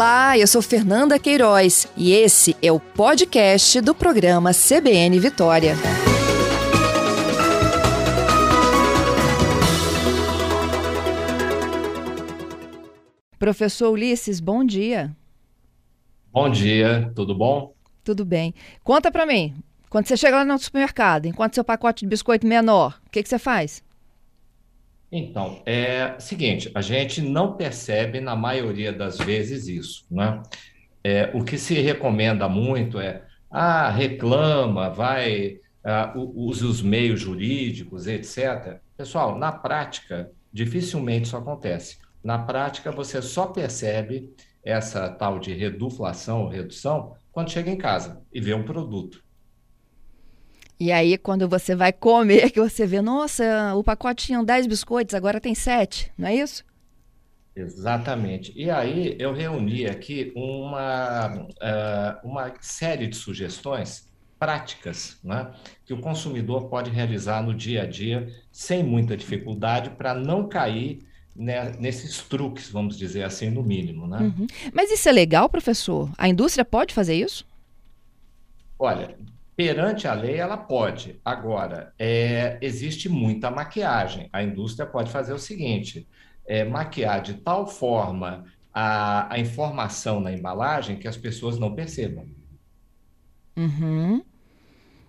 Olá, eu sou Fernanda Queiroz e esse é o podcast do programa CBN Vitória. Professor Ulisses, bom dia. Bom dia, tudo bom? Tudo bem. Conta para mim, quando você chega lá no supermercado, enquanto seu pacote de biscoito menor, o que, que você faz? Então, é seguinte, a gente não percebe na maioria das vezes isso, né? É, o que se recomenda muito é, ah, reclama, vai, ah, use os meios jurídicos, etc. Pessoal, na prática, dificilmente isso acontece. Na prática, você só percebe essa tal de reduflação ou redução quando chega em casa e vê um produto. E aí, quando você vai comer, que você vê, nossa, o pacote tinha 10 biscoitos, agora tem 7, não é isso? Exatamente. E aí eu reuni aqui uma, uh, uma série de sugestões práticas né, que o consumidor pode realizar no dia a dia sem muita dificuldade para não cair né, nesses truques, vamos dizer assim, no mínimo. Né? Uhum. Mas isso é legal, professor? A indústria pode fazer isso? Olha, Perante a lei, ela pode. Agora, é, existe muita maquiagem. A indústria pode fazer o seguinte: é, maquiar de tal forma a, a, informação na embalagem que as pessoas não percebam. Uhum.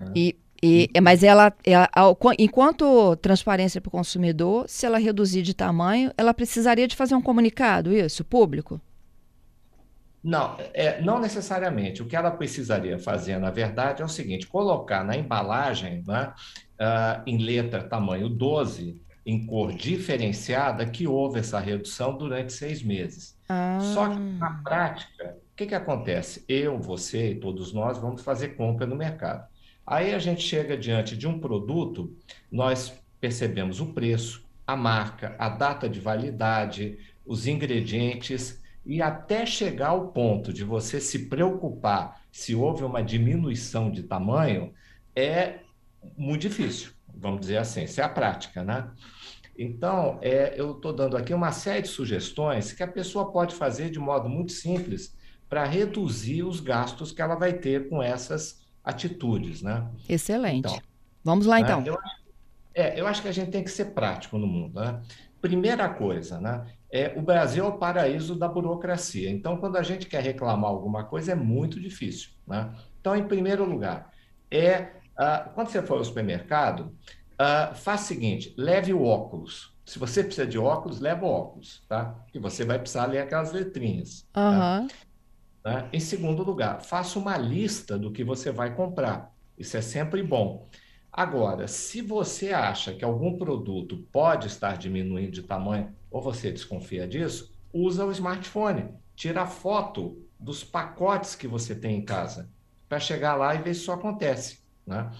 É. E, e, mas ela, ela, enquanto transparência para o consumidor, se ela reduzir de tamanho, ela precisaria de fazer um comunicado, isso, público? Não, é, não necessariamente. O que ela precisaria fazer, na verdade, é o seguinte: colocar na embalagem, né, uh, em letra tamanho 12, em cor diferenciada, que houve essa redução durante seis meses. Ah. Só que, na prática, o que, que acontece? Eu, você e todos nós vamos fazer compra no mercado. Aí a gente chega diante de um produto, nós percebemos o preço, a marca, a data de validade, os ingredientes e até chegar ao ponto de você se preocupar se houve uma diminuição de tamanho, é muito difícil, vamos dizer assim, isso é a prática, né? Então, é, eu estou dando aqui uma série de sugestões que a pessoa pode fazer de modo muito simples para reduzir os gastos que ela vai ter com essas atitudes, né? Excelente. Então, Vamos lá, né? então. Eu, é, eu acho que a gente tem que ser prático no mundo, né? Primeira coisa, né? É, o Brasil é o paraíso da burocracia. Então, quando a gente quer reclamar alguma coisa, é muito difícil. Né? Então, em primeiro lugar, é uh, quando você for ao supermercado, uh, faça o seguinte: leve o óculos. Se você precisa de óculos, leva o óculos, tá? Que você vai precisar ler aquelas letrinhas. Uhum. Tá? Em segundo lugar, faça uma lista do que você vai comprar. Isso é sempre bom. Agora, se você acha que algum produto pode estar diminuindo de tamanho ou você desconfia disso, usa o smartphone, tira foto dos pacotes que você tem em casa para chegar lá e ver se isso acontece. Né?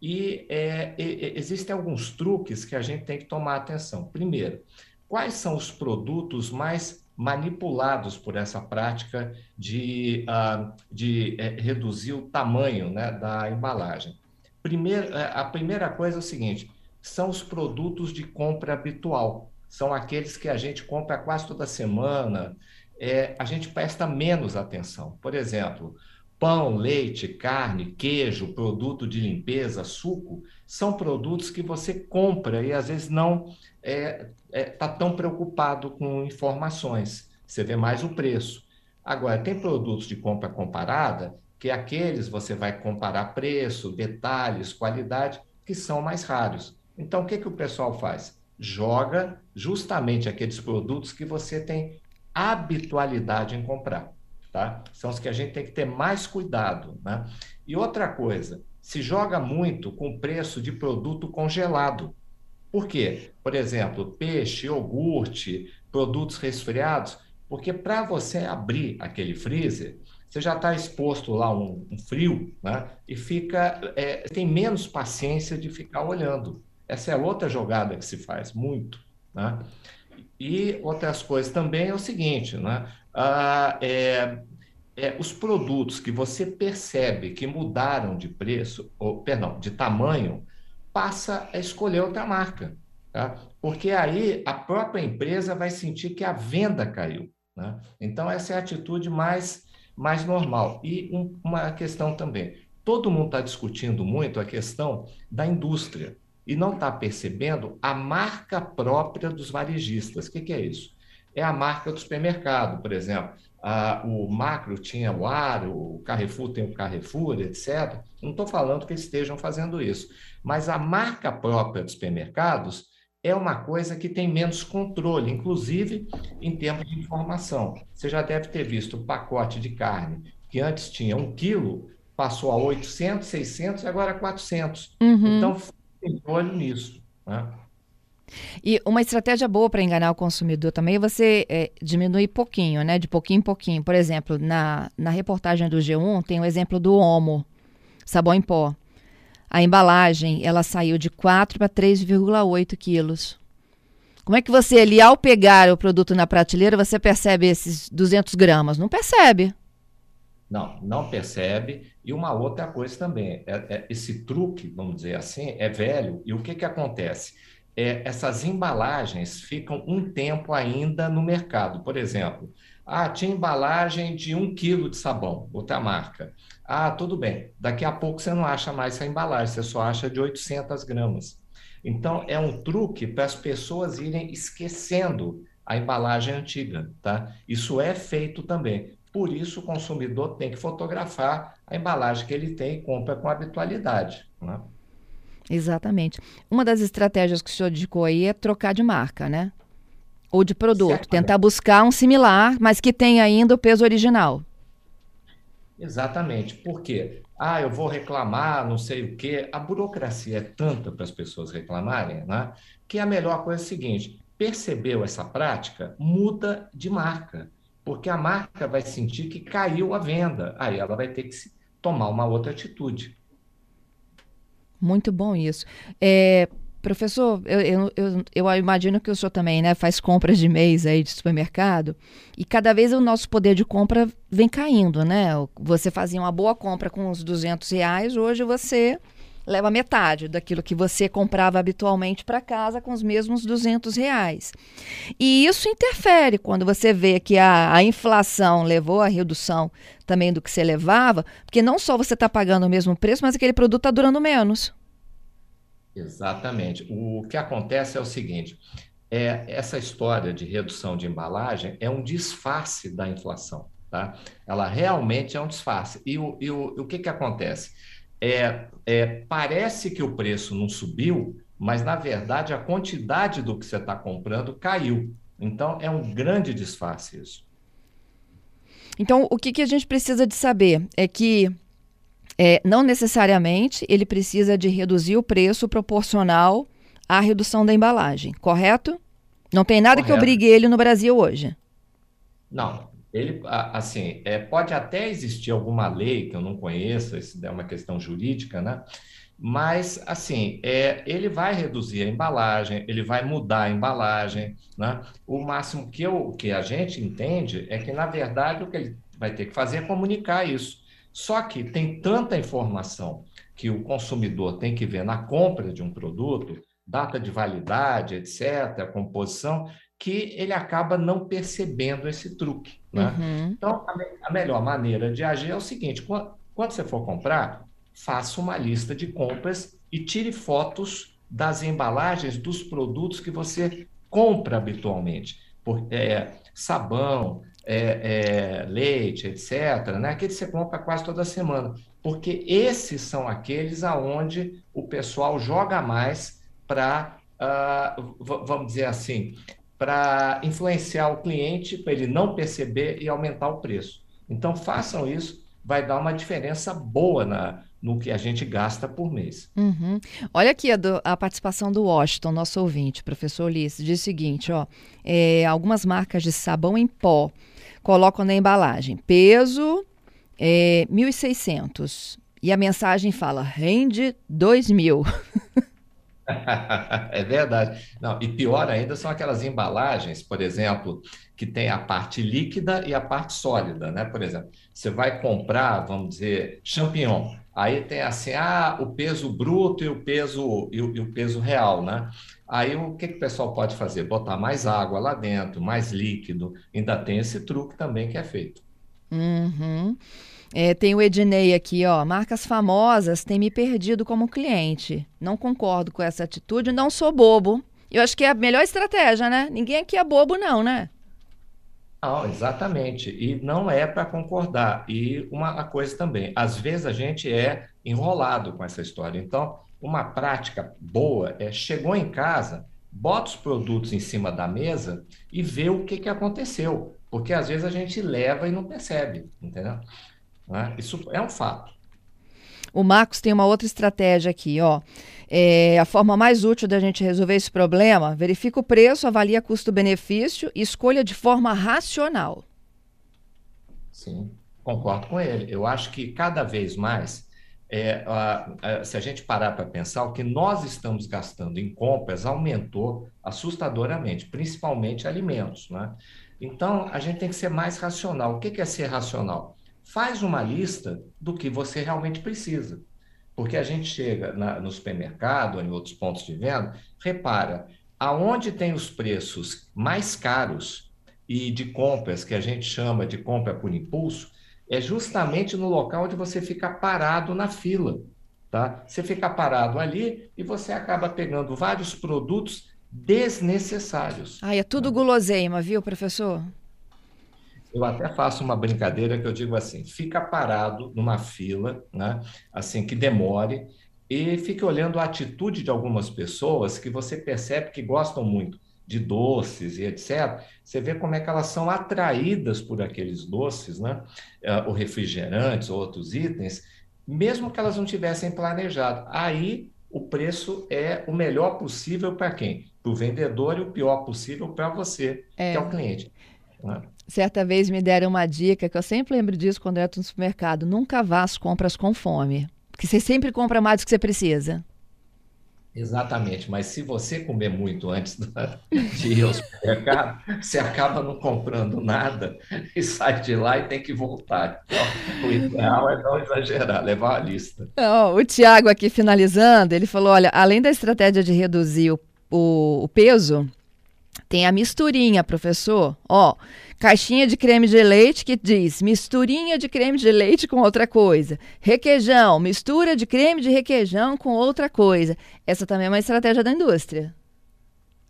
E é, é, existem alguns truques que a gente tem que tomar atenção. Primeiro, quais são os produtos mais manipulados por essa prática de, uh, de uh, reduzir o tamanho né, da embalagem? Primeiro, é, a primeira coisa é o seguinte: são os produtos de compra habitual. São aqueles que a gente compra quase toda semana, é, a gente presta menos atenção. Por exemplo, pão, leite, carne, queijo, produto de limpeza, suco, são produtos que você compra e às vezes não está é, é, tá tão preocupado com informações. Você vê mais o preço. Agora, tem produtos de compra comparada que aqueles você vai comparar preço, detalhes, qualidade, que são mais raros. Então, o que, que o pessoal faz? Joga justamente aqueles produtos que você tem habitualidade em comprar. Tá? São os que a gente tem que ter mais cuidado. Né? E outra coisa, se joga muito com preço de produto congelado. Por quê? Por exemplo, peixe, iogurte, produtos resfriados, porque para você abrir aquele freezer, você já está exposto lá um, um, frio, né? E fica, é, tem menos paciência de ficar olhando. Essa é outra jogada que se faz muito, né? E outras coisas também é o seguinte, né? Ah, é, é, os produtos que você percebe que mudaram de preço, ou, perdão, de tamanho, passa a escolher outra marca, tá? Porque aí a própria empresa vai sentir que a venda caiu. Né? Então, essa é a atitude mais, mais normal. E um, uma questão também: todo mundo está discutindo muito a questão da indústria e não está percebendo a marca própria dos varejistas. O que, que é isso? É a marca do supermercado, por exemplo. Ah, o Macro tinha o Ar, o Carrefour tem o Carrefour, etc. Não estou falando que eles estejam fazendo isso, mas a marca própria dos supermercados é uma coisa que tem menos controle, inclusive em termos de informação. Você já deve ter visto o pacote de carne, que antes tinha um quilo, passou a 800, 600 e agora 400. Uhum. Então, tem olho nisso. Né? E uma estratégia boa para enganar o consumidor também é você é, diminuir pouquinho, né? De pouquinho em pouquinho. Por exemplo, na, na reportagem do G1 tem o exemplo do Omo, sabão em pó. A embalagem, ela saiu de 4 para 3,8 quilos. Como é que você ali, ao pegar o produto na prateleira, você percebe esses 200 gramas? Não percebe. Não, não percebe. E uma outra coisa também, é, é, esse truque, vamos dizer assim, é velho. E o que, que acontece? É, essas embalagens ficam um tempo ainda no mercado. Por exemplo, ah, tinha embalagem de um quilo de sabão, outra marca. Ah, tudo bem. Daqui a pouco você não acha mais essa embalagem, você só acha de 800 gramas. Então, é um truque para as pessoas irem esquecendo a embalagem antiga, tá? Isso é feito também. Por isso, o consumidor tem que fotografar a embalagem que ele tem e compra com habitualidade. Né? Exatamente. Uma das estratégias que o senhor indicou aí é trocar de marca, né? Ou de produto. Certamente. Tentar buscar um similar, mas que tenha ainda o peso original. Exatamente. Por quê? Ah, eu vou reclamar, não sei o quê. A burocracia é tanta para as pessoas reclamarem, né? Que a melhor coisa é o seguinte: percebeu essa prática, muda de marca porque a marca vai sentir que caiu a venda. Aí ela vai ter que tomar uma outra atitude. Muito bom isso. É, professor, eu, eu, eu, eu, imagino que o senhor também né, faz compras de mês aí de supermercado e cada vez o nosso poder de compra vem caindo, né? Você fazia uma boa compra com uns 200 reais, hoje você leva metade daquilo que você comprava habitualmente para casa com os mesmos 200 reais. E isso interfere quando você vê que a, a inflação levou à redução também do que você levava, porque não só você está pagando o mesmo preço, mas aquele produto está durando menos. Exatamente. O que acontece é o seguinte: é, essa história de redução de embalagem é um disfarce da inflação. Tá? Ela realmente é um disfarce. E o, e o, o que, que acontece? É, é, parece que o preço não subiu, mas na verdade a quantidade do que você está comprando caiu. Então é um grande disfarce isso. Então, o que, que a gente precisa de saber é que é, não necessariamente ele precisa de reduzir o preço proporcional à redução da embalagem, correto? Não tem nada correto. que obrigue ele no Brasil hoje. Não, ele, assim, é, pode até existir alguma lei que eu não conheço, isso é uma questão jurídica, né? Mas, assim, é, ele vai reduzir a embalagem, ele vai mudar a embalagem, né? O máximo que, eu, que a gente entende é que, na verdade, o que ele vai ter que fazer é comunicar isso. Só que tem tanta informação que o consumidor tem que ver na compra de um produto, data de validade, etc., composição, que ele acaba não percebendo esse truque. Né? Uhum. Então, a, a, melhor maneira de agir é o seguinte: quando, quando você for comprar, faça uma lista de compras e tire fotos das embalagens dos produtos que você compra habitualmente. Por, é, sabão, é, é, leite, etc., né? aqueles que você compra quase toda semana. Porque esses são aqueles aonde o pessoal joga mais para, uh, ah, vamos dizer assim, para influenciar o cliente, para ele não perceber e aumentar o preço. Então, façam isso, vai dar uma diferença boa na, no que a gente gasta por mês. Uhum. Olha aqui a, do, a, participação do Washington, nosso ouvinte, professor Ulisses, diz o seguinte: ó, é, algumas marcas de sabão em pó colocam na embalagem peso é, 1.600 e a mensagem fala rende 2.000. É verdade. Não, e pior ainda são aquelas embalagens, por exemplo, que tem a parte líquida e a parte sólida, né? Por exemplo, você vai comprar, vamos dizer, champignon. Aí tem assim, ah, o peso bruto e o peso e o, e o peso real, né? Aí o que, que o pessoal pode fazer? Botar mais água lá dentro, mais líquido. Ainda tem esse truque também que é feito. Uhum. É, tem o Ednei aqui, ó. Marcas famosas têm me perdido como cliente. Não concordo com essa atitude, não sou bobo. Eu acho que é a melhor estratégia, né? Ninguém aqui é bobo, não, né? Não, exatamente. E não é para concordar. E uma coisa também, às vezes a gente é enrolado com essa história. Então, uma prática boa é chegou em casa, bota os produtos em cima da mesa e vê o que, que aconteceu. Porque às vezes a gente leva e não percebe, entendeu? Né? Isso é um fato. O Marcos tem uma outra estratégia aqui, ó. É, a forma mais útil da gente resolver esse problema, verifica o preço, avalia custo-benefício e escolha de forma racional. Sim, concordo com ele. Eu acho que cada vez mais, é, a, a, se a gente parar para pensar, o que nós estamos gastando em compras aumentou assustadoramente, principalmente alimentos. Né? Então, a gente tem que ser mais racional. O que é ser racional? Faz uma lista do que você realmente precisa. Porque a gente chega na, no supermercado, em outros pontos de venda, repara, aonde tem os preços mais caros e de compras, que a gente chama de compra por impulso, é justamente no local onde você fica parado na fila. Tá? Você fica parado ali e você acaba pegando vários produtos desnecessários. Ah, é tudo guloseima, viu, professor? Eu até faço uma brincadeira que eu digo assim: fica parado numa fila, né? Assim, que demore, e fique olhando a atitude de algumas pessoas que você percebe que gostam muito de doces e etc. Você vê como é que elas são atraídas por aqueles doces, né? Uh, ou refrigerantes, ou outros itens, mesmo que elas não tivessem planejado. Aí o preço é o melhor possível para quem? Para o vendedor e o pior possível para você, é. que é o cliente. Né? Certa vez me deram uma dica que eu sempre lembro disso quando eu entro no supermercado: nunca vá às compras com fome, porque você sempre compra mais do que você precisa. Exatamente, mas se você comer muito antes de ir ao supermercado, você acaba não comprando nada e sai de lá e tem que voltar. Então, o ideal é não exagerar, levar a lista. o Tiago aqui finalizando, ele falou: olha, além da estratégia de reduzir o, o, o peso, tem a misturinha, professor. Ó, caixinha de creme de leite que diz misturinha de creme de leite com outra coisa. Requeijão, mistura de creme de requeijão com outra coisa. Essa também é uma estratégia da indústria.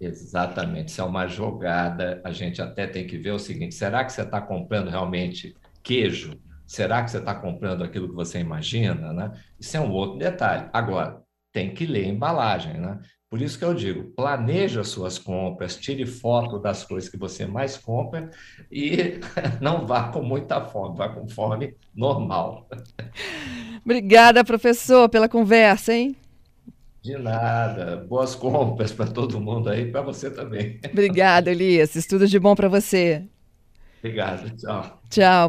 Exatamente. Isso é uma jogada. A gente até tem que ver o seguinte: será que você está comprando realmente queijo? Será que você está comprando aquilo que você imagina? Né? Isso é um outro detalhe. Agora, tem que ler a embalagem, né? Por isso que eu digo, planeje as suas compras, tire foto das coisas que você mais compra e não vá com muita fome, vá com fome normal. Obrigada, professor, pela conversa, hein? De nada. Boas compras para todo mundo aí, para você também. Obrigada, Elias. Tudo de bom para você. Obrigado. Tchau. Tchau.